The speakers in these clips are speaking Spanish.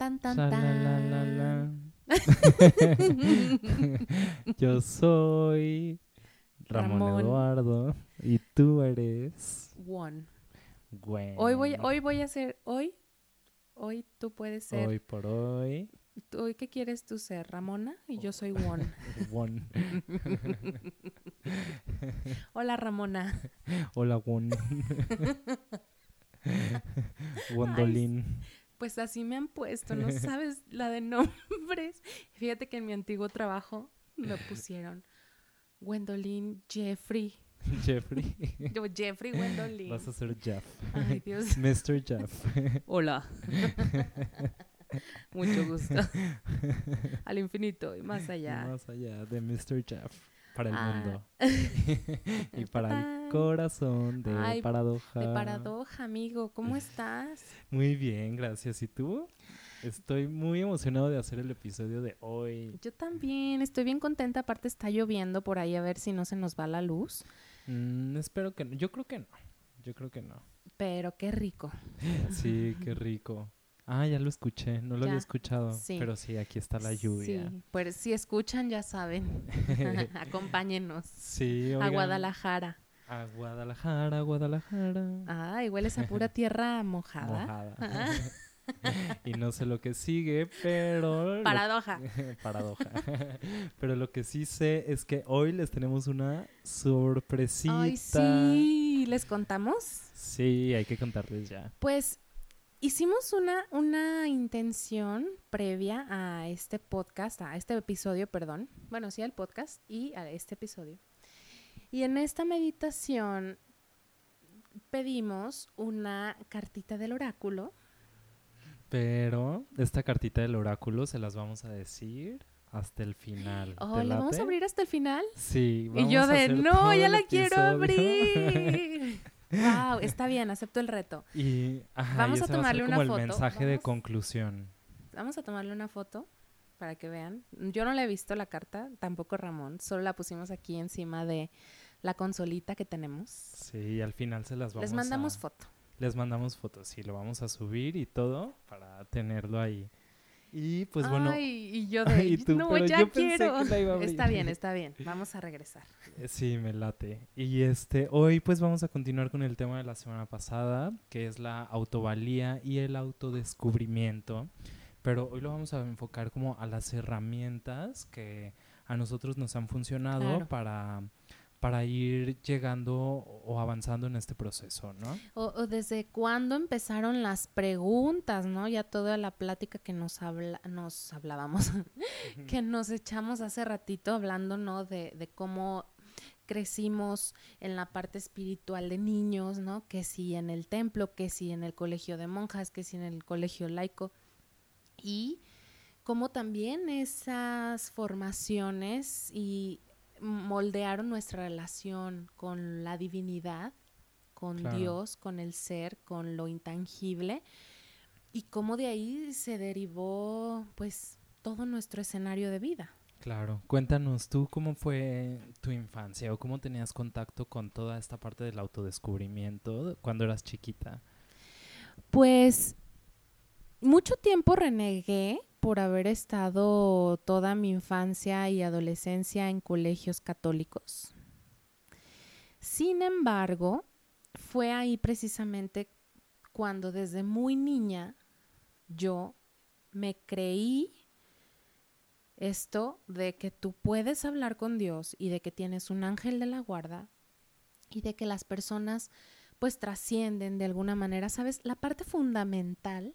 tan, tan, Sha, la, la, la, tan. Yo soy Ramón, Ramón. Eduardo y tú eres One. Gwen. Hoy voy, hoy voy a ser, hoy, hoy tú puedes ser, Hoy por hoy, tú- hoy qué quieres tú ser, Ramona y yo soy One. Won. Hola Ramona. Hola Won. Wondolin. Pues así me han puesto, no sabes la de nombres. Fíjate que en mi antiguo trabajo me pusieron Gwendolyn Jeffrey. Jeffrey. Yo, Jeffrey Gwendolyn. Vas a ser Jeff. Ay, Dios. Mr. Jeff. Hola. Mucho gusto. Al infinito y más allá. Más allá de Mr. Jeff. Para el Ah. mundo. y para el corazón de Ay, Paradoja. De paradoja, amigo. ¿Cómo estás? Muy bien, gracias. ¿Y tú? Estoy muy emocionado de hacer el episodio de hoy. Yo también. Estoy bien contenta. Aparte está lloviendo por ahí a ver si no se nos va la luz. Mm, espero que no. Yo creo que no. Yo creo que no. Pero qué rico. Sí, qué rico. Ah, ya lo escuché. No lo había Ya, escuchado. sí. Pero sí, aquí está la lluvia. Sí, pues si escuchan ya saben. Acompáñenos. sí, A oigan. Guadalajara. A Guadalajara, Guadalajara. Ay, hueles a pura tierra mojada. Mojada. Ah. y no sé lo que sigue, pero... lo- Paradoja. Paradoja. Pero lo que sí sé es que hoy les tenemos una sorpresita. Ay, sí. ¿Les contamos? Sí, hay que contarles ya. Pues hicimos una, una intención previa a este podcast, a este episodio, perdón. Bueno, sí, al podcast y a este episodio. Y en esta meditación pedimos una cartita del oráculo. Pero esta cartita del oráculo se las vamos a decir hasta el final. Oh, ¿Te ¿la vamos a abrir hasta el final? Sí, Y vamos yo a de, no, ya el la quiero episodio". abrir. wow, está bien, acepto el reto. y ajá, Vamos y a ese va tomarle ser una como el foto. mensaje de conclusión. Vamos a tomarle una foto para que vean. Yo no le he visto la carta, tampoco Ramón, solo la pusimos aquí encima de la consolita que tenemos. Sí, y al final se las vamos Les mandamos a... foto. Les mandamos fotos, sí, lo vamos a subir y todo para tenerlo ahí. Y pues bueno, Ay, y yo de, Ay, tú, no, pero ya yo pensé quiero. que la iba a abrir. Está bien, está bien. Vamos a regresar. eh, sí, me late. Y este, hoy pues vamos a continuar con el tema de la semana pasada, que es la autovalía y el autodescubrimiento. Pero hoy lo vamos a enfocar como a las herramientas que a nosotros nos han funcionado Claro. para, para ir llegando o avanzando en este proceso, ¿no? O, o desde cuándo empezaron las preguntas, ¿no? Ya toda la plática que nos, habla, nos hablábamos, que nos echamos hace ratito hablando, ¿no? De, de cómo crecimos en la parte espiritual de niños, ¿no? Que si en el templo, que si en el colegio de monjas, que si en el colegio laico. Y cómo también esas formaciones y moldearon nuestra relación con la divinidad, con Claro. Dios, con el ser, con lo intangible, y cómo de ahí se derivó, pues, todo nuestro escenario de vida. Claro, cuéntanos tú cómo fue tu infancia o cómo tenías contacto con toda esta parte del autodescubrimiento cuando eras chiquita. Pues mucho tiempo renegué por haber estado toda mi infancia y adolescencia en colegios católicos. Sin embargo, fue ahí precisamente cuando desde muy niña yo me creí esto de que tú puedes hablar con Dios y de que tienes un ángel de la guarda y de que las personas pues trascienden de alguna manera, ¿sabes? La parte fundamental,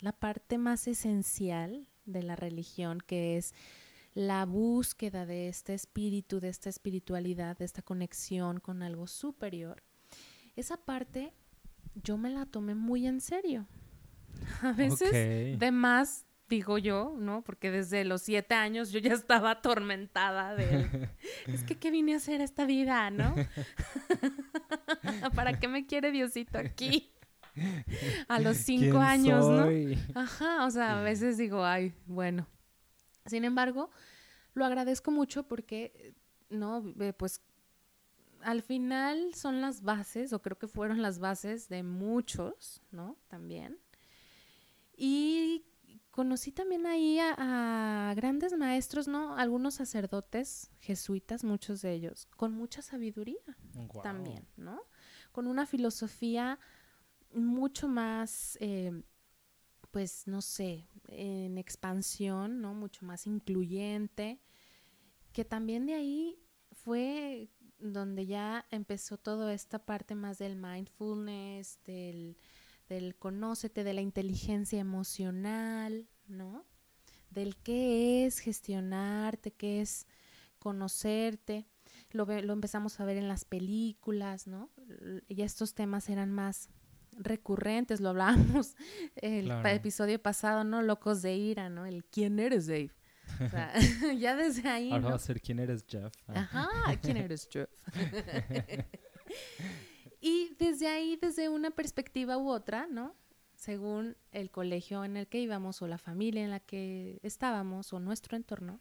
la parte más esencial de la religión, que es la búsqueda de este espíritu, de esta espiritualidad, de esta conexión con algo superior, esa parte yo me la tomé muy en serio. A veces de más, digo yo, ¿no? Porque desde los siete años yo ya estaba atormentada de... es que, ¿qué vine a hacer esta vida, no? ¿Para qué me quiere Diosito aquí? A los cinco ¿Quién años, soy? ¿no? Ajá, o sea, a veces digo, ay, bueno. Sin embargo, lo agradezco mucho porque, no, pues al final son las bases, o creo que fueron las bases de muchos, ¿no? También. Y conocí también ahí a, a, grandes maestros, ¿no? Algunos sacerdotes jesuitas, muchos de ellos, con mucha sabiduría también, ¿no? Con una filosofía mucho más, eh, pues, no sé, en expansión, ¿no? Mucho más incluyente, que también de ahí fue donde ya empezó toda esta parte más del mindfulness, del, del conócete, de la inteligencia emocional, ¿no? Del qué es gestionarte, qué es conocerte. Lo, lo empezamos a ver en las películas, ¿no? Ya estos temas eran más recurrentes, lo hablábamos el Claro. episodio pasado, ¿no? Locos de ira, ¿no? El ¿quién eres, Dave? O sea, ya desde ahí, Ahora ¿no? va a ser quién eres Jeff. Ah. Ajá, ¿quién eres, Jeff? y desde ahí, desde una perspectiva u otra, ¿no? Según el colegio en el que íbamos o la familia en la que estábamos o nuestro entorno,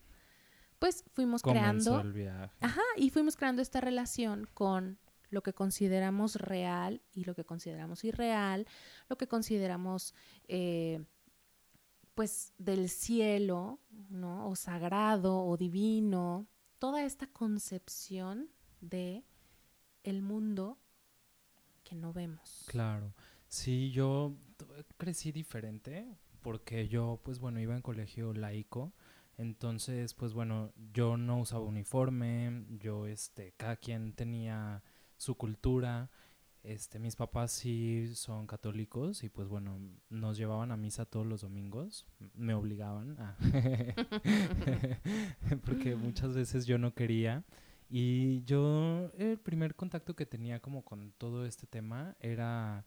pues fuimos Comenzó creando, el viaje. ajá, y fuimos creando esta relación con lo que consideramos real y lo que consideramos irreal, lo que consideramos, eh, pues, del cielo, ¿no? O sagrado o divino, toda esta concepción de el mundo que no vemos. Claro. Sí, yo crecí diferente porque yo, pues bueno, iba en colegio laico. Entonces, pues bueno, yo no usaba uniforme, yo, este, cada quien tenía su cultura. Este, mis papás sí son católicos y pues bueno, nos llevaban a misa todos los domingos, me obligaban a porque muchas veces yo no quería y yo el primer contacto que tenía como con todo este tema era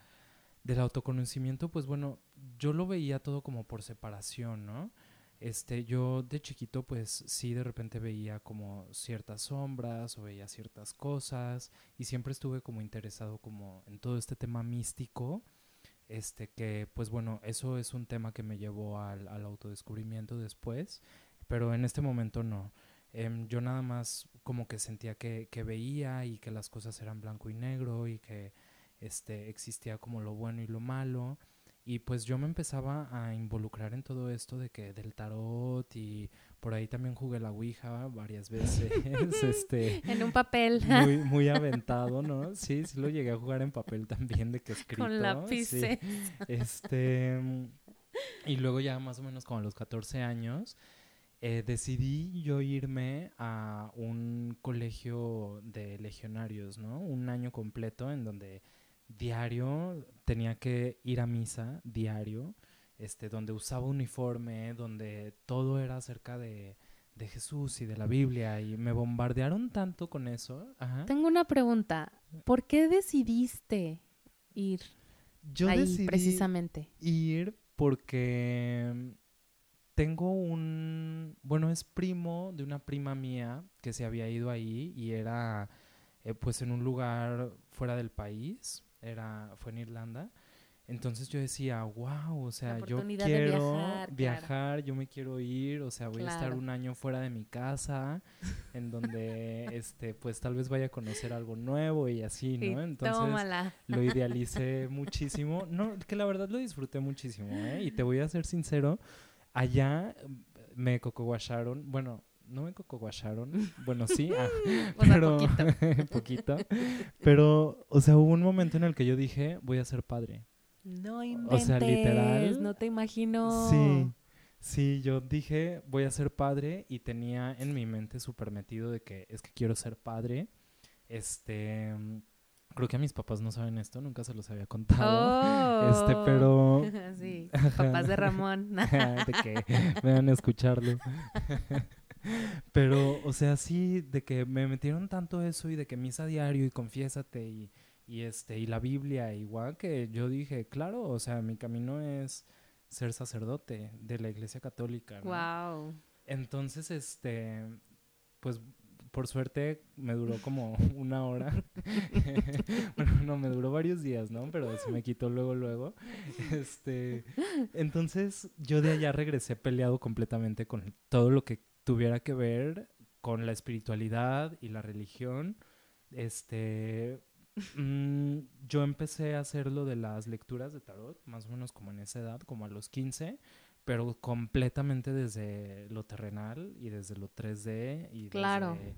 del autoconocimiento, pues bueno, yo lo veía todo como por separación, ¿no? Este, yo de chiquito, pues sí, de repente veía como ciertas sombras o veía ciertas cosas y siempre estuve como interesado como en todo este tema místico, este, que pues bueno, eso es un tema que me llevó al, al autodescubrimiento después, pero en este momento no. Em, yo nada más como que sentía que, que veía y que las cosas eran blanco y negro y que este, existía como lo bueno y lo malo. Y pues yo me empezaba a involucrar en todo esto de que del tarot y por ahí también jugué la Ouija varias veces, este, En un papel muy, muy aventado, ¿no? Sí, sí lo llegué a jugar en papel también de que escrito. con sí. lápices. Este, mm, y luego ya más o menos como a los 14 años, eh, decidí yo irme a un colegio de legionarios, ¿no? Un año completo en donde diario tenía que ir a misa, diario, este, donde usaba uniforme, donde todo era acerca de, de Jesús y de la Biblia, y me bombardearon tanto con eso. Ajá. Tengo una pregunta. ¿Por qué decidiste ir Yo ahí decidí precisamente? ir porque tengo un, bueno, es primo de una prima mía que se había ido ahí y era eh, pues en un lugar fuera del país, era, fue en Irlanda. Entonces yo decía, wow, o sea, yo quiero viajar, claro. yo me quiero ir, o sea, voy a estar un año fuera de mi casa, en donde, este, pues tal vez vaya a conocer algo nuevo y así, ¿no? Entonces, tómala. lo idealicé muchísimo. No, que la verdad lo disfruté muchísimo, ¿eh? Y te voy a ser sincero, allá me cocoguacharon, bueno, no me cocoguacharon, bueno, sí, ah, O pero poquito. poquito. Pero, o sea, hubo un momento en el que yo dije, voy a ser padre. No O inventes. sea, literal, No te imagino. Sí. Sí, yo dije, voy a ser padre y tenía en mi mente súper metido de que es que quiero ser padre. Este, creo que a mis papás no saben esto, nunca se los había contado. Este, Oh. pero sí, papás de Ramón. de que a escucharlo. Pero, o sea, sí, de que me metieron tanto eso y de que misa diario y confiésate y, y este, y la Biblia igual que yo dije, claro, o sea, mi camino es ser sacerdote de la iglesia católica, ¿no? wow. Entonces, este, pues por suerte me duró como una hora. bueno, no, me duró varios días, ¿no? Pero se me quitó luego, luego. Este, entonces yo de allá regresé peleado completamente con todo lo que tuviera que ver con la espiritualidad y la religión. Este, mm, yo empecé a hacer lo de las lecturas de tarot, más o menos como en esa edad, como a los 15. pero completamente desde lo terrenal y desde lo 3D y Claro. desde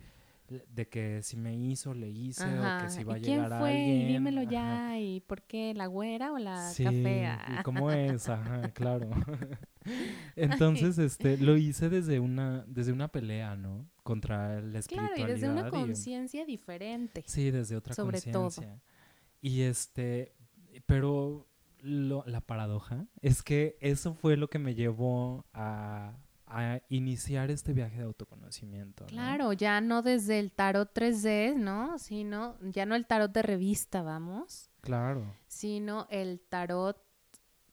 de que si me hizo, le hice Ajá. o que si va ¿Y a quién llegar fue? Y alguien. dímelo ajá. ya. ¿Y por qué? ¿La güera o la Sí, café? ¿y Ah. cómo es? Ajá, claro. Entonces, este, lo hice desde una, desde una pelea, ¿no? Contra la Claro, espiritualidad. y desde una y- conciencia diferente. Sí, desde otra sobre todo. conciencia. Y este, pero lo- la paradoja es que eso fue lo que me llevó a, a iniciar este viaje de autoconocimiento. ¿no? Claro, ya no desde el tarot 3D, ¿no? Sino, ya no el tarot de revista, vamos, Claro. sino el tarot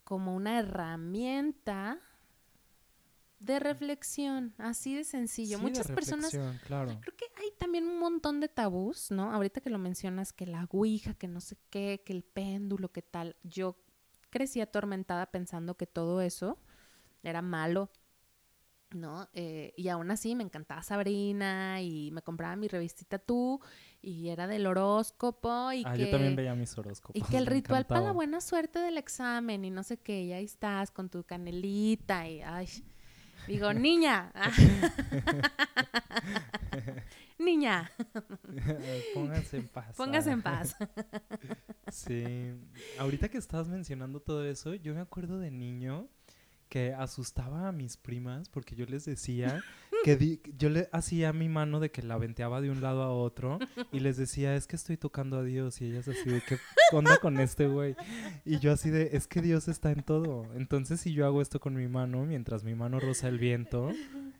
como una herramienta de reflexión, así de sencillo. Sí, de Muchas personas Claro. Creo que hay también un montón de tabús, ¿no? Ahorita que lo mencionas, que la ouija, que no sé qué, que el péndulo, que tal. Yo crecí atormentada pensando que todo eso era malo, ¿no? Eh, y aún así me encantaba Sabrina y me compraba mi revistita tú y era del horóscopo y Ah, que... yo también veía mis horóscopos. Y que el me ritual para la buena suerte del examen y no sé qué, y ahí estás con tu canelita y ay, digo, niña, niña, Pónganse en paz. póngase ah. en paz. Sí, ahorita que estabas mencionando todo eso, yo me acuerdo de niño que asustaba a mis primas porque yo les decía que di- yo le hacía mi mano de que la venteaba de un lado a otro y les decía, es que estoy tocando a Dios y ellas así de, ¿qué onda con este güey? Y yo así de, es que Dios está en todo. Entonces si yo hago esto con mi mano, mientras mi mano roza el viento,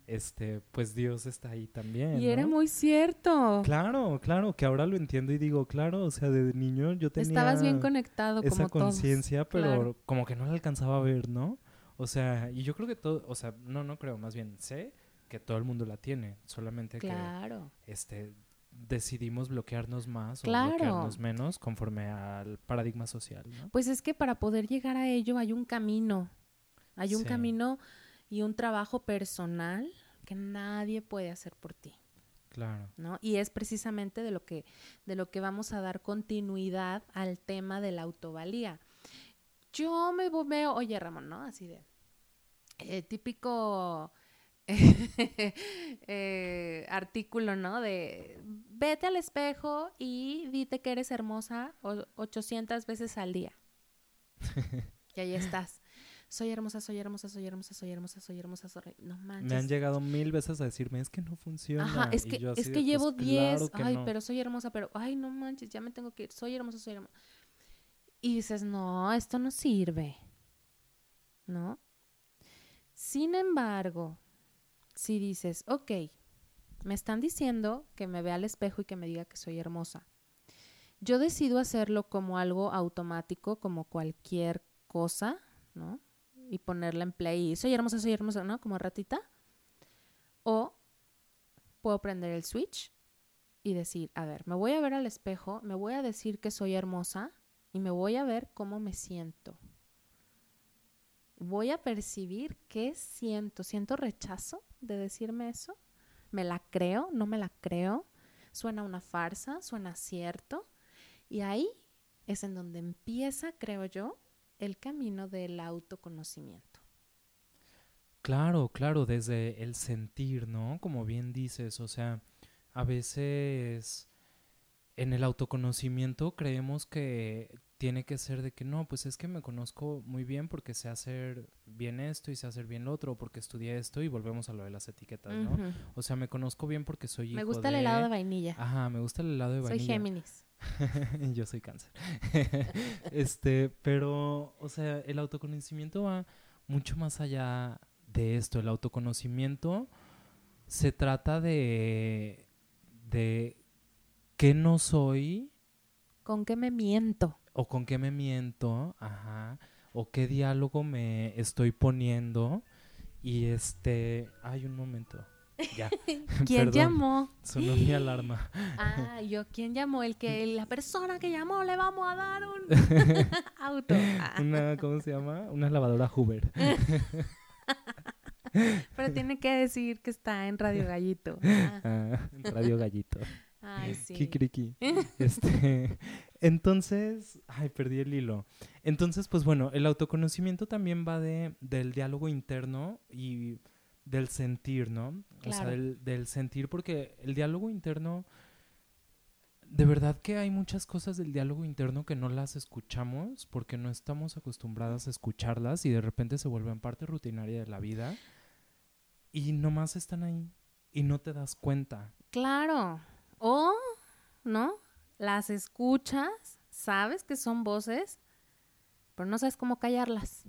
este, pues Dios está ahí también. Y era muy cierto. Claro, claro, que ahora lo entiendo y digo, claro, o sea, de niño yo tenía Estabas bien conectado esa conciencia, pero claro. como que no la alcanzaba a ver, ¿no? O sea, y yo creo que todo, o sea, no, no creo, más bien sé que todo el mundo la tiene, solamente Claro. que este decidimos bloquearnos más Claro. o bloquearnos menos conforme al paradigma social, ¿no? Pues es que para poder llegar a ello hay un camino. Hay un Sí. camino y un trabajo personal que nadie puede hacer por ti. Claro. ¿no? Y es precisamente de lo que de lo que vamos a dar continuidad al tema de la autovalía. Yo me veo, oye Ramón, ¿no? Así de eh, típico eh, artículo, ¿no? De vete al espejo y dite que eres hermosa o- 800 veces al día. y ahí estás. Soy hermosa, soy hermosa, soy hermosa, soy hermosa, soy hermosa, soy... No manches. Me han llegado mil veces a decirme, es que no funciona. Ajá, es que, es que "Pues llevo 10, claro que ay, no". pero soy hermosa, pero, ay, no manches, ya me tengo que ir, soy hermosa, soy hermosa. Y dices, no, esto no sirve, ¿no? Sin embargo, si dices, ok, me están diciendo que me vea al espejo y que me diga que soy hermosa. Yo decido hacerlo como algo automático, como cualquier cosa, ¿no? Y ponerla en play y soy hermosa, soy hermosa, ¿no? Como ratita. O puedo prender el switch y decir, a ver, me voy a ver al espejo, me voy a decir que soy hermosa y me voy a ver cómo me siento. Voy a percibir qué siento. ¿Siento rechazo de decirme eso? ¿Me la creo? ¿No me la creo? ¿Suena una farsa? ¿Suena cierto? Y ahí es en donde empieza, creo yo, el camino del autoconocimiento. Claro, claro, desde el sentir, ¿no? Como bien dices, o sea, a veces en el autoconocimiento creemos que tiene que ser de que no, pues es que me conozco muy bien porque sé hacer bien esto y sé hacer bien lo otro, porque estudié esto y volvemos a lo de las etiquetas, ¿no? O sea, me conozco bien porque soy Me hijo gusta el helado de vainilla. Ajá, me gusta el helado de Soy vainilla. Géminis. Yo soy cáncer. este, pero, o sea, el autoconocimiento va mucho más allá de esto. El autoconocimiento se trata de, de qué no soy ¿Con qué me miento? o con qué me miento, ajá, o qué diálogo me estoy poniendo. Y este, hay un momento. Ya. ¿Quién Perdón, llamó? Sonó mi alarma. Ah, yo, ¿quién llamó? El que la persona que llamó le vamos a dar un auto. Ah, Una, ¿cómo se llama? Una lavadora Hoover. pero tiene que decir que está en Radio Gallito. Ah, Ah, Radio Gallito. Ay, sí. Kikiriki. Este, Entonces, ay, perdí el hilo. Entonces, pues bueno, el autoconocimiento también va de, del diálogo interno y del sentir, ¿no? O sea, Claro. del, del sentir, porque el diálogo interno, de verdad que hay muchas cosas del diálogo interno que no las escuchamos porque no estamos acostumbradas a escucharlas y de repente se vuelven parte rutinaria de la vida y nomás están ahí y no te das cuenta. Claro. O, ¿no? Las escuchas, sabes que son voces, pero no sabes cómo callarlas.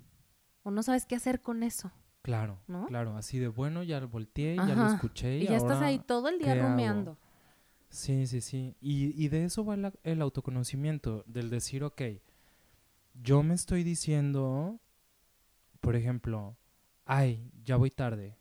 O no sabes qué hacer con eso. Claro, ¿No? claro, así de bueno, ya lo volteé, ya lo escuché Y y, ya estás ahí todo el día rumiando. Sí, sí, sí. Y, y de eso va la- el autoconocimiento, del decir, ok, yo me estoy diciendo, por ejemplo, ay, ya voy tarde,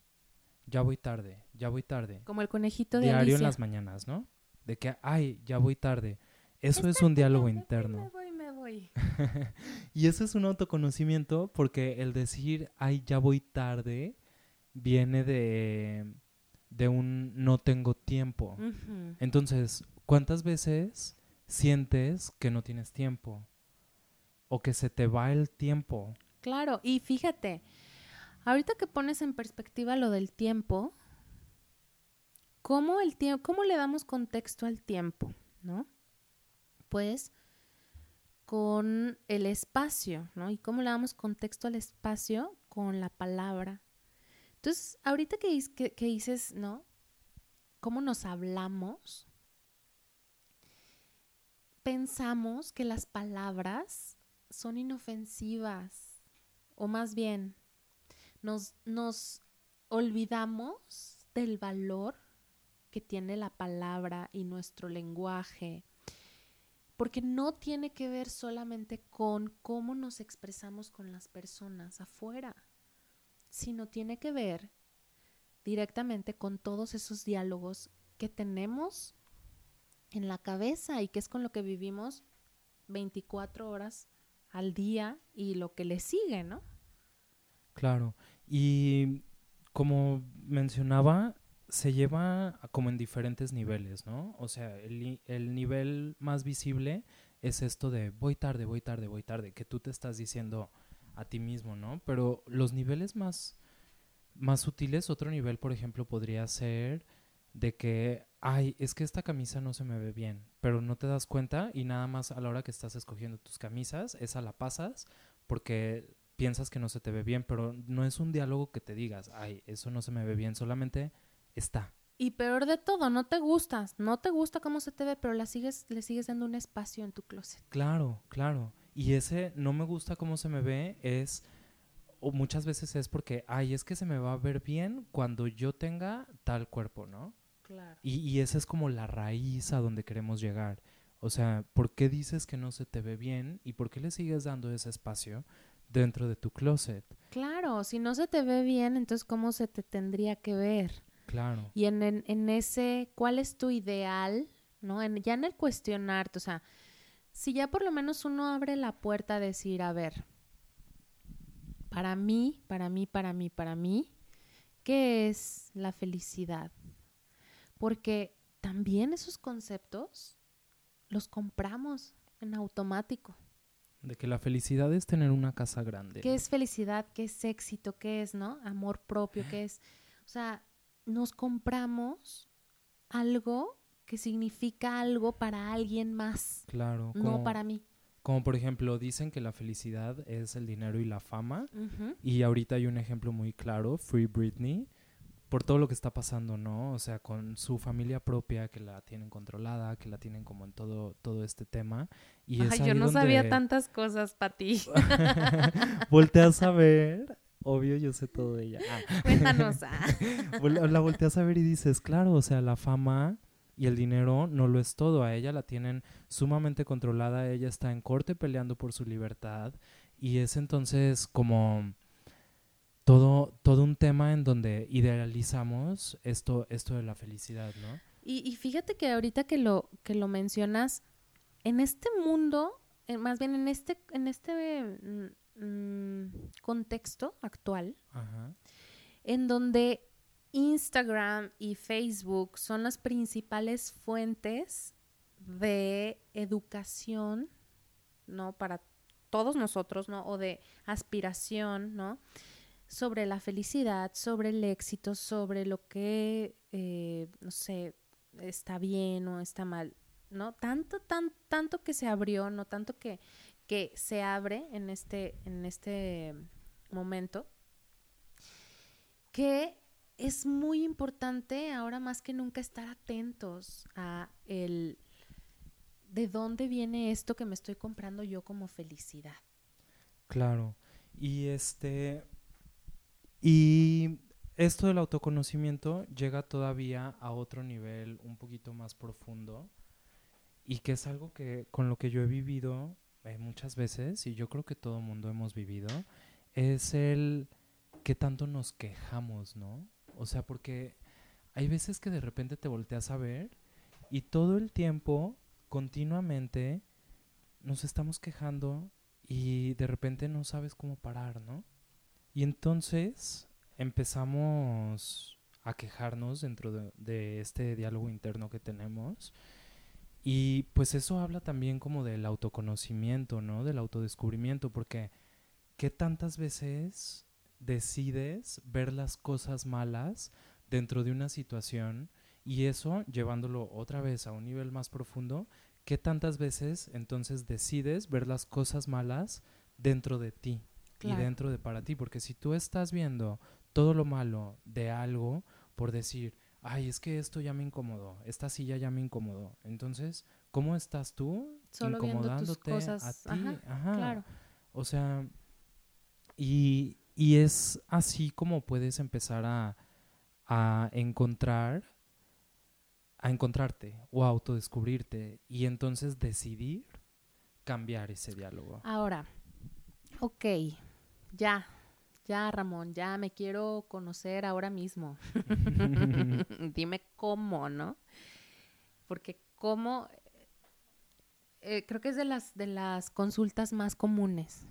ya voy tarde, ya voy tarde. Como el conejito de Diario en las mañanas, ¿no? De que, ay, ya voy tarde. Eso es un diálogo Me interno. voy, me voy. y eso es un autoconocimiento porque el decir, ay, ya voy tarde, viene de, de un no tengo tiempo. Entonces, ¿cuántas veces sientes que no tienes tiempo? O que se te va el tiempo. Claro, y fíjate, ahorita que pones en perspectiva lo del tiempo, ¿cómo, el ¿cómo le damos contexto al tiempo? ¿No? Pues con el espacio, ¿no? ¿Y cómo le damos contexto al espacio? Con la palabra. Entonces, ahorita que dices, ¿no? ¿Cómo nos hablamos? Pensamos que las palabras son inofensivas, o más bien, nos, nos olvidamos del valor que tiene la palabra y nuestro lenguaje, porque no tiene que ver solamente con cómo nos expresamos con las personas afuera, sino tiene que ver directamente con todos esos diálogos que tenemos en la cabeza y que es con lo que vivimos 24 horas al día y lo que le sigue, ¿no? Claro. Y como mencionaba, se lleva como en diferentes niveles, ¿no? O sea, el nivel más visible es esto de voy tarde, voy tarde, voy tarde, que tú te estás diciendo a ti mismo, ¿no? Pero los niveles más, más sutiles, otro nivel, por ejemplo, podría ser de que, ay, es que esta camisa no se me ve bien, pero no te das cuenta y nada más a la hora que estás escogiendo tus camisas, esa la pasas porque piensas que no se te ve bien, pero no es un diálogo que te digas, ay, eso no se me ve bien, solamente está. Y peor de todo, no te gustas, no te gusta cómo se te ve, pero la sigues, le sigues dando un espacio en tu closet. Claro, claro. Y ese no me gusta cómo se me ve es, o muchas veces es porque, ay, es que se me va a ver bien cuando yo tenga tal cuerpo, ¿no? Claro. Y, y esa es como la raíz a donde queremos llegar. O sea, ¿por qué dices que no se te ve bien y por qué le sigues dando ese espacio dentro de tu closet? Claro, si no se te ve bien, entonces ¿cómo se te tendría que ver? Claro, Y en, en, en ese, ¿cuál es tu ideal? ¿No? En, ya en el cuestionarte, o sea, si ya por lo menos uno abre la puerta a decir, a ver, para mí, para mí, para mí, para mí, ¿qué es la felicidad? Porque también esos conceptos los compramos en automático. de que la felicidad es tener una casa grande. ¿Qué es felicidad? ¿Qué es éxito? ¿Qué es, no? Amor propio, ¿qué es? O sea, nos compramos algo que significa algo para alguien más, Claro, no como, para mí. como por ejemplo dicen que la felicidad es el dinero y la fama y ahorita hay un ejemplo muy claro, Free Britney, por todo lo que está pasando, ¿no? O sea, con su familia propia que la tienen controlada, que la tienen como en todo todo este tema y es Ay, yo ahí no sabía tantas cosas, Pati. volteas a ver, obvio yo sé todo de ella. Ah. Cuéntanos. ah. La volteas a ver y dices, claro, o sea, la fama y el dinero no lo es todo. A ella la tienen sumamente controlada, ella está en corte peleando por su libertad y es entonces como todo, todo un tema en donde idealizamos esto, esto de la felicidad, ¿no? Y, y fíjate que ahorita que lo, que lo mencionas, en este mundo, más bien en este, en este mm, contexto actual, Ajá. en donde Instagram y Facebook son las principales fuentes de educación, ¿no? Para todos nosotros, ¿no? O de aspiración, ¿no? Sobre la felicidad, sobre el éxito, sobre lo que, eh, no sé, está bien o está mal, ¿no? Tanto, tan, tanto que se abrió, ¿no? Tanto que, que se abre en este, en este momento, que es muy importante ahora más que nunca estar atentos a el de dónde viene esto que me estoy comprando yo como felicidad. Claro. Y este y esto del autoconocimiento llega todavía a otro nivel un poquito más profundo y que es algo que con lo que yo he vivido eh, muchas veces y yo creo que todo mundo hemos vivido es el que tanto nos quejamos, ¿no? O sea, porque hay veces que de repente te volteas a ver y todo el tiempo, continuamente, nos estamos quejando y de repente no sabes cómo parar, ¿no? Y entonces empezamos a quejarnos dentro de, de, este diálogo interno que tenemos. Y pues eso habla también como del autoconocimiento, ¿no? Del autodescubrimiento, porque ¿qué tantas veces decides ver las cosas malas dentro de una situación y eso llevándolo otra vez a un nivel más profundo, ¿qué tantas veces entonces decides ver las cosas malas dentro de ti y dentro de para ti? Porque si tú estás viendo todo lo malo de algo por decir, ay, es que esto ya me incomodó, esta silla ya me incomodó, entonces, ¿cómo estás tú incomodándote a ti? Ajá, Claro. O sea, y, y es así como puedes empezar a, a encontrar, a encontrarte o a autodescubrirte y entonces decidir cambiar ese diálogo. Ahora, ok, ya, ya Ramón, ya me quiero conocer ahora mismo. Dime cómo, ¿no? Porque cómo, eh, creo que es de las, de las consultas más comunes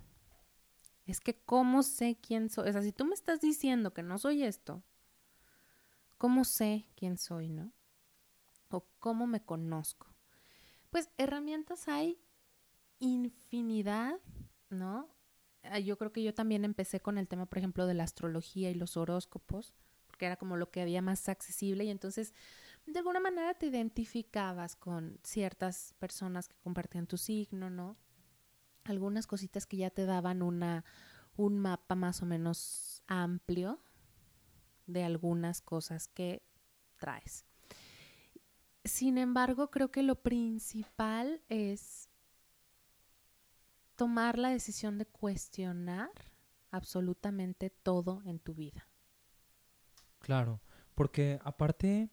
es que cómo sé quién soy. O sea, si tú me estás diciendo que no soy esto, ¿cómo sé quién soy, no? O cómo me conozco. Pues herramientas hay infinidad, ¿no? Ah, yo creo que yo también empecé con el tema, por ejemplo, de la astrología y los horóscopos, porque era como lo que había más accesible y entonces de alguna manera te identificabas con ciertas personas que compartían tu signo, ¿no? algunas cositas que ya te daban una, un mapa más o menos amplio de algunas cosas que traes. Sin embargo, creo que lo principal es tomar la decisión de cuestionar absolutamente todo en tu vida. Claro, porque aparte,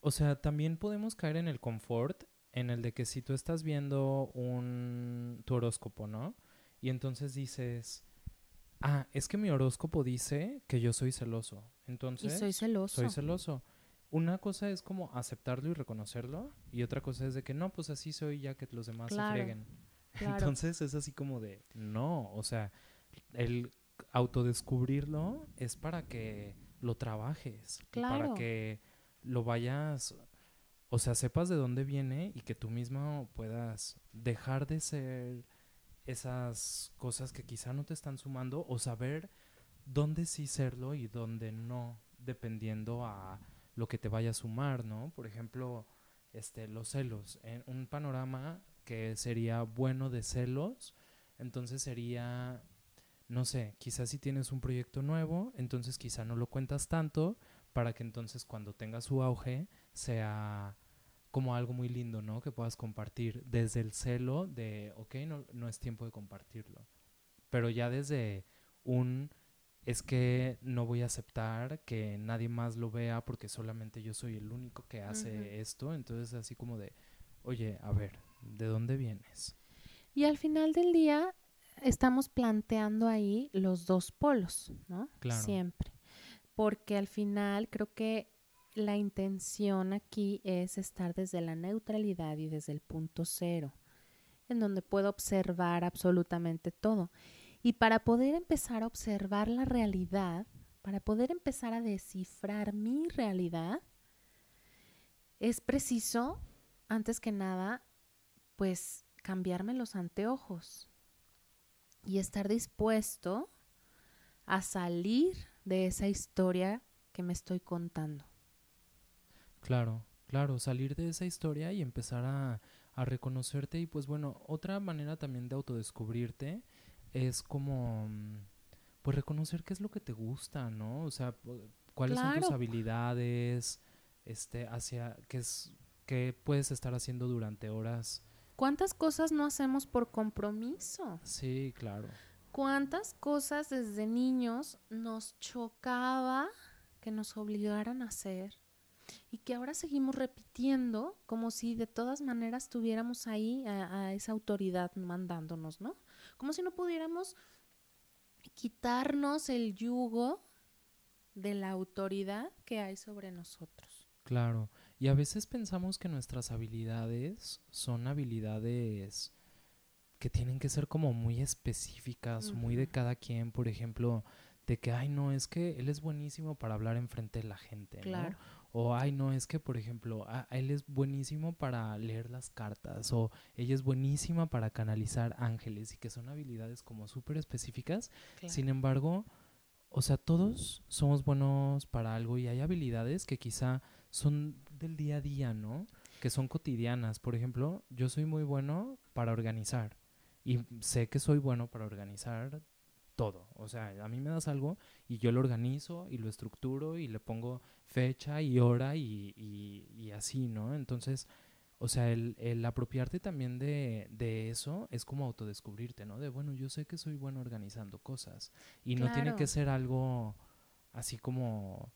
o sea, también podemos caer en el confort en el de que si tú estás viendo un tu horóscopo, ¿no? Y entonces dices, ah, es que mi horóscopo dice que yo soy celoso. Entonces, y soy celoso. Soy celoso. Una cosa es como aceptarlo y reconocerlo, y otra cosa es de que no, pues así soy ya que los demás se freguen. Entonces es así como de, no, o sea, el autodescubrirlo es para que lo trabajes, para que lo vayas o sea, sepas de dónde viene y que tú mismo puedas dejar de ser esas cosas que quizá no te están sumando o saber dónde sí serlo y dónde no, dependiendo a lo que te vaya a sumar, ¿no? Por ejemplo, este, los celos. En un panorama que sería bueno de celos, entonces sería, no sé, quizás si tienes un proyecto nuevo, entonces quizá no lo cuentas tanto para que entonces cuando tenga su auge sea como algo muy lindo, ¿no? Que puedas compartir desde el celo de, ok, no, no es tiempo de compartirlo, pero ya desde un, es que no voy a aceptar que nadie más lo vea porque solamente yo soy el único que hace esto, entonces así como de, oye, a ver, ¿de dónde vienes? Y al final del día estamos planteando ahí los dos polos, ¿no? Claro. Siempre. Porque al final creo que la intención aquí es estar desde la neutralidad y desde el punto cero, en donde puedo observar absolutamente todo. Y para poder empezar a observar la realidad, para poder empezar a descifrar mi realidad, es preciso, antes que nada, pues cambiarme los anteojos y estar dispuesto a salir de esa historia que me estoy contando. Claro, claro, salir de esa historia y empezar a, a reconocerte y pues bueno, otra manera también de autodescubrirte es como mm, pues reconocer qué es lo que te gusta, ¿no? O sea, cuáles son tus habilidades, este, hacia qué es qué puedes estar haciendo durante horas. ¿Cuántas cosas no hacemos por compromiso? Sí, claro. ¿Cuántas cosas desde niños nos chocaba que nos obligaran a hacer? y que ahora seguimos repitiendo como si de todas maneras tuviéramos ahí a, esa autoridad mandándonos, ¿no? Como si no pudiéramos quitarnos el yugo de la autoridad que hay sobre nosotros. Claro, y a veces pensamos que nuestras habilidades son habilidades que tienen que ser como muy específicas, muy de cada quien, por ejemplo, de que, ay, no, es que él es buenísimo para hablar enfrente de la gente, claro. O, ay, no, es que, por ejemplo, él es buenísimo para leer las cartas, o ella es buenísima para canalizar ángeles, y que son habilidades como súper específicas. Sin embargo, o sea, todos somos buenos para algo y hay habilidades que quizá son del día a día, ¿no? Que son cotidianas. Por ejemplo, yo soy muy bueno para organizar. Y sé que soy bueno para organizar todo. O sea, a mí me das algo y yo lo organizo y lo estructuro y le pongo fecha y hora y, y, así, ¿no? Entonces, o sea, el, el apropiarte también de, de, eso es como autodescubrirte, ¿no? De, bueno, yo sé que soy bueno organizando cosas y no tiene que ser algo así como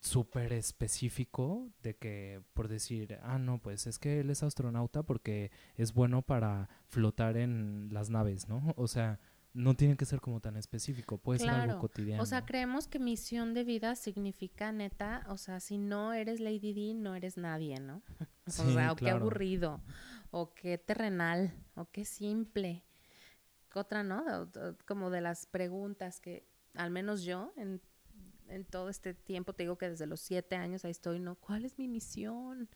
súper específico de que por decir, ah, no, pues es que él es astronauta porque es bueno para flotar en las naves, ¿no? O sea, no tiene que ser como tan específico, puede ser algo cotidiano. O sea, creemos que misión de vida significa neta, o sea, si no eres Lady D, no eres nadie, ¿no? o sea, o qué aburrido, o qué terrenal, o qué simple. Otra, ¿no? Como de las preguntas que, al menos yo, en, en todo este tiempo, te digo que desde los siete años ahí estoy, ¿no? ¿Cuál es mi misión?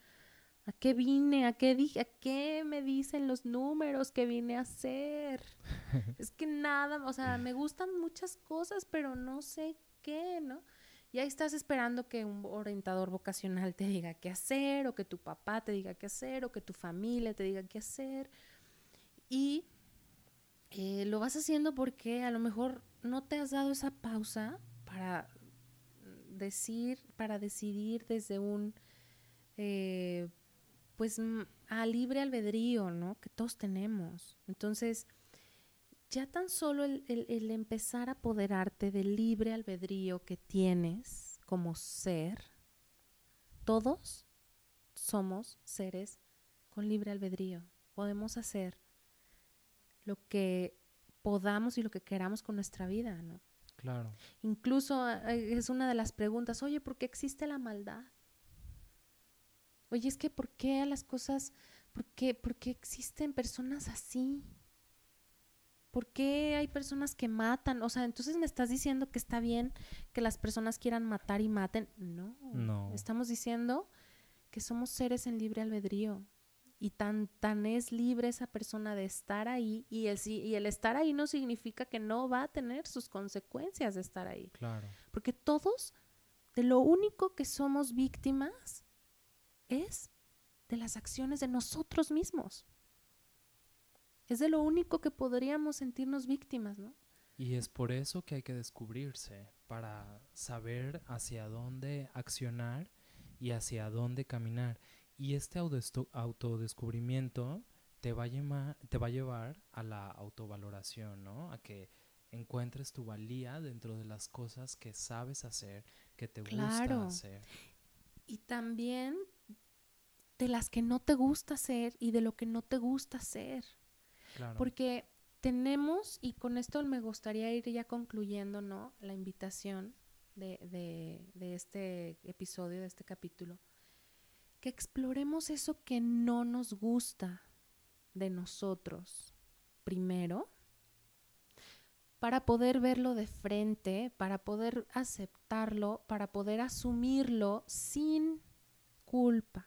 ¿A qué vine? ¿A qué dije? ¿A qué me dicen los números que vine a hacer? es que nada, o sea, me gustan muchas cosas, pero no sé qué, ¿no? Y ahí estás esperando que un orientador vocacional te diga qué hacer, o que tu papá te diga qué hacer, o que tu familia te diga qué hacer. Y eh, lo vas haciendo porque a lo mejor no te has dado esa pausa para decir, para decidir desde un eh, pues a libre albedrío, ¿no? Que todos tenemos. Entonces, ya tan solo el, el, empezar a apoderarte del libre albedrío que tienes como ser, todos somos seres con libre albedrío. Podemos hacer lo que podamos y lo que queramos con nuestra vida, ¿no? Claro. Incluso eh, es una de las preguntas, oye, ¿por qué existe la maldad? Oye, es que ¿por qué a las cosas, por qué, por qué existen personas así? ¿Por qué hay personas que matan? O sea, entonces me estás diciendo que está bien que las personas quieran matar y maten. No. No. Estamos diciendo que somos seres en libre albedrío. Y tan, tan es libre esa persona de estar ahí. Y el, y el estar ahí no significa que no va a tener sus consecuencias de estar ahí. Claro. Porque todos, de lo único que somos víctimas, es de las acciones de nosotros mismos. Es de lo único que podríamos sentirnos víctimas, ¿no? Y es por eso que hay que descubrirse, para saber hacia dónde accionar y hacia dónde caminar. Y este autodescubrimiento te va, a te va a llevar a la autovaloración, ¿no? A que encuentres tu valía dentro de las cosas que sabes hacer, que te gusta hacer. Y también de las que no te gusta hacer y de lo que no te gusta hacer. Porque tenemos, y con esto me gustaría ir ya concluyendo, ¿no? La invitación de, de, de este episodio, de este capítulo, que exploremos eso que no nos gusta de nosotros primero, para poder verlo de frente, para poder aceptarlo, para poder asumirlo sin culpa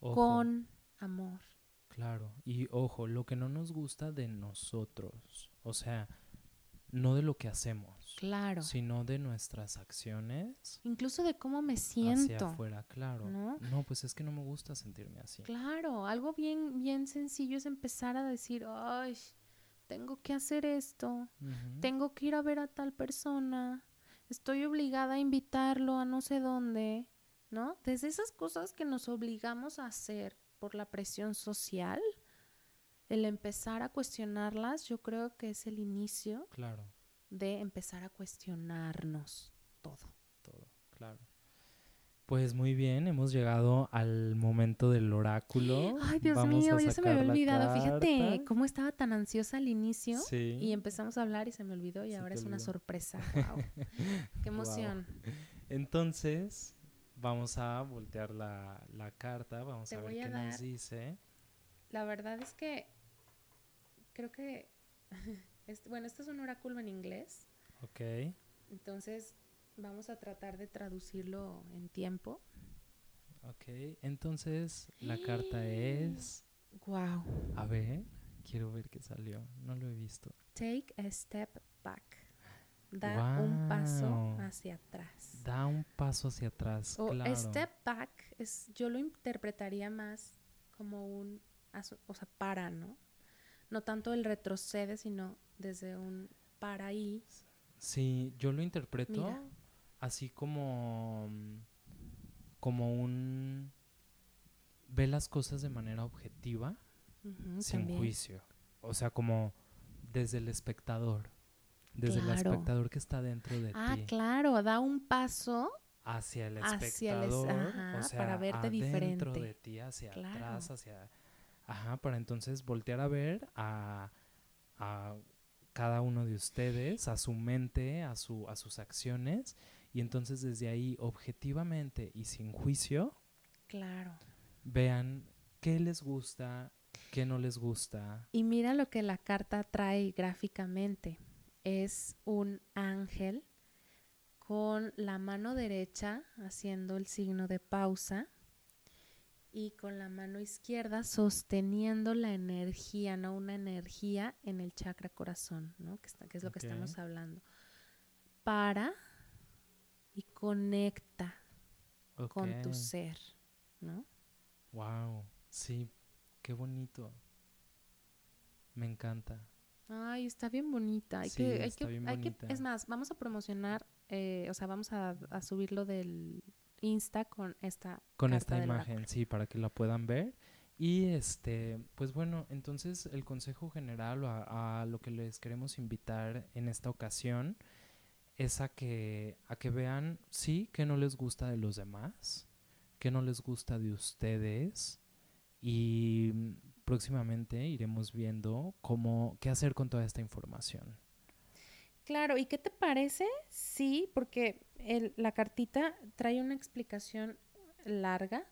con amor. Claro, y ojo, lo que no nos gusta de nosotros, o sea, no de lo que hacemos, Claro. sino de nuestras acciones Incluso de cómo me hacia siento. afuera, claro. ¿no? No, pues es que no me gusta sentirme así. Claro, algo bien, bien sencillo es empezar a decir, ay, tengo que hacer esto, tengo que ir a ver a tal persona, estoy obligada a invitarlo a no sé dónde, ¿no? Desde esas cosas que nos obligamos a hacer por la presión social, el empezar a cuestionarlas, yo creo que es el inicio Claro, de empezar a cuestionarnos todo. todo, claro. Pues muy bien, hemos llegado al momento del oráculo. Ay, Dios Vamos mío, ya se me había olvidado. Fíjate cómo estaba tan ansiosa al inicio. Sí. Y empezamos a hablar y se me olvidó y ahora es una sorpresa. Wow. Qué emoción. Entonces, vamos a voltear la, la carta, vamos Te a ver a qué nos dice. La verdad es que creo que, es- bueno, esto es un oráculo en inglés, Ok, entonces vamos a tratar de traducirlo en tiempo. ok. Entonces, la carta es... Wow. A ver, quiero ver qué salió. No lo he visto. Take a step back. Da un paso hacia atrás. Da un paso hacia atrás, O claro. step back es, yo lo interpretaría más como un, o sea, para, ¿no? No tanto el retrocede, sino desde un para ahí. Sí, yo lo interpreto Mira. así como... Como un... Ve las cosas de manera objetiva, sin también. juicio. O sea, como desde el espectador. Desde el espectador que está dentro de Ah, ti. claro, da un paso. Hacia el Hacia el es- espectador. ajá, o sea, para verte diferente. de ti, hacia Claro. atrás, hacia... Ajá, para entonces voltear a ver a, a cada uno de ustedes, a su mente, a, su, a sus acciones. Y entonces desde ahí, objetivamente y sin juicio, Claro. vean qué les gusta, qué no les gusta. Y mira lo que la carta trae gráficamente. Es un ángel con la mano derecha haciendo el signo de pausa y con la mano izquierda sosteniendo la energía, ¿no? Una energía en el chakra corazón, ¿no? Que, está- que es lo que estamos hablando. Para y conecta con tu ser, ¿no? Wow, sí, qué bonito. Me encanta. Ay, está bien bonita. Hay Sí, que, hay está que- bien hay que- es más, vamos a promocionar, eh, o sea, vamos a, a subirlo del Insta con esta Con esta imagen, sí, para que la puedan ver. Y este, pues bueno, entonces el consejo general a lo que les queremos invitar en esta ocasión es a que, a que vean, sí, que no les gusta de los demás, que no les gusta de ustedes y mm, próximamente iremos viendo cómo, qué hacer con toda esta información. Claro, ¿y qué te parece? Sí, porque el- la cartita trae una explicación larga.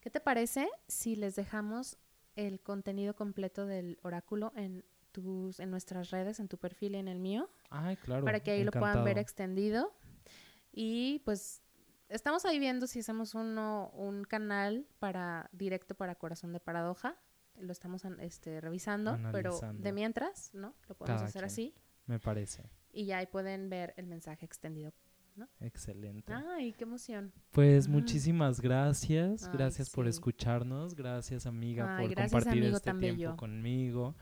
¿Qué te parece si les dejamos el contenido completo del oráculo en tus, en nuestras redes, en tu perfil y en el mío? Ay, claro. para que ahí lo puedan ver extendido. Y pues estamos ahí viendo si hacemos uno, un canal para directo para Corazón de Paradoja. Lo estamos este, revisando, pero de mientras, ¿no? Lo podemos Cada hacer quien. así. Me parece. Y ya ahí pueden ver el mensaje extendido. Excelente. Ay, qué emoción. Pues muchísimas gracias, Ay, gracias por escucharnos, gracias amiga Ay, por gracias, compartir este tiempo bello. conmigo.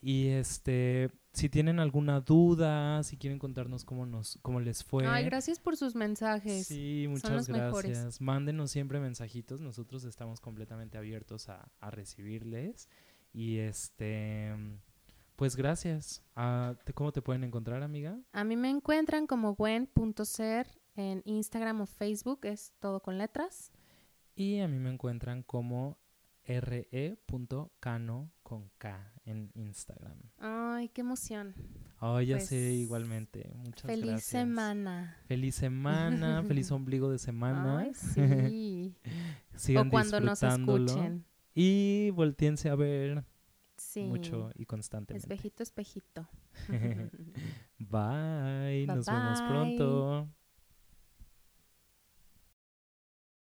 Y este, si tienen alguna duda, si quieren contarnos cómo nos, cómo les fue. Ay, gracias por sus mensajes. Sí, Son muchas mejores. gracias. Mándenos siempre mensajitos, nosotros estamos completamente abiertos a, a recibirles. Y este, pues gracias. Ah, ¿te- ¿Cómo te pueden encontrar, amiga? A mí me encuentran como gwen.ser en Instagram o Facebook, es todo con letras. Y a mí me encuentran como re.cano con K en Instagram. Ay, qué emoción. Oh, ya Pues, sé, igualmente. Muchas Feliz gracias. semana. Feliz semana, feliz ombligo de semana. Ay, sí. Sigan o cuando nos escuchen. Y volteense a ver Sí. mucho y constantemente. Espejito, espejito. Bye, Bye, nos vemos pronto.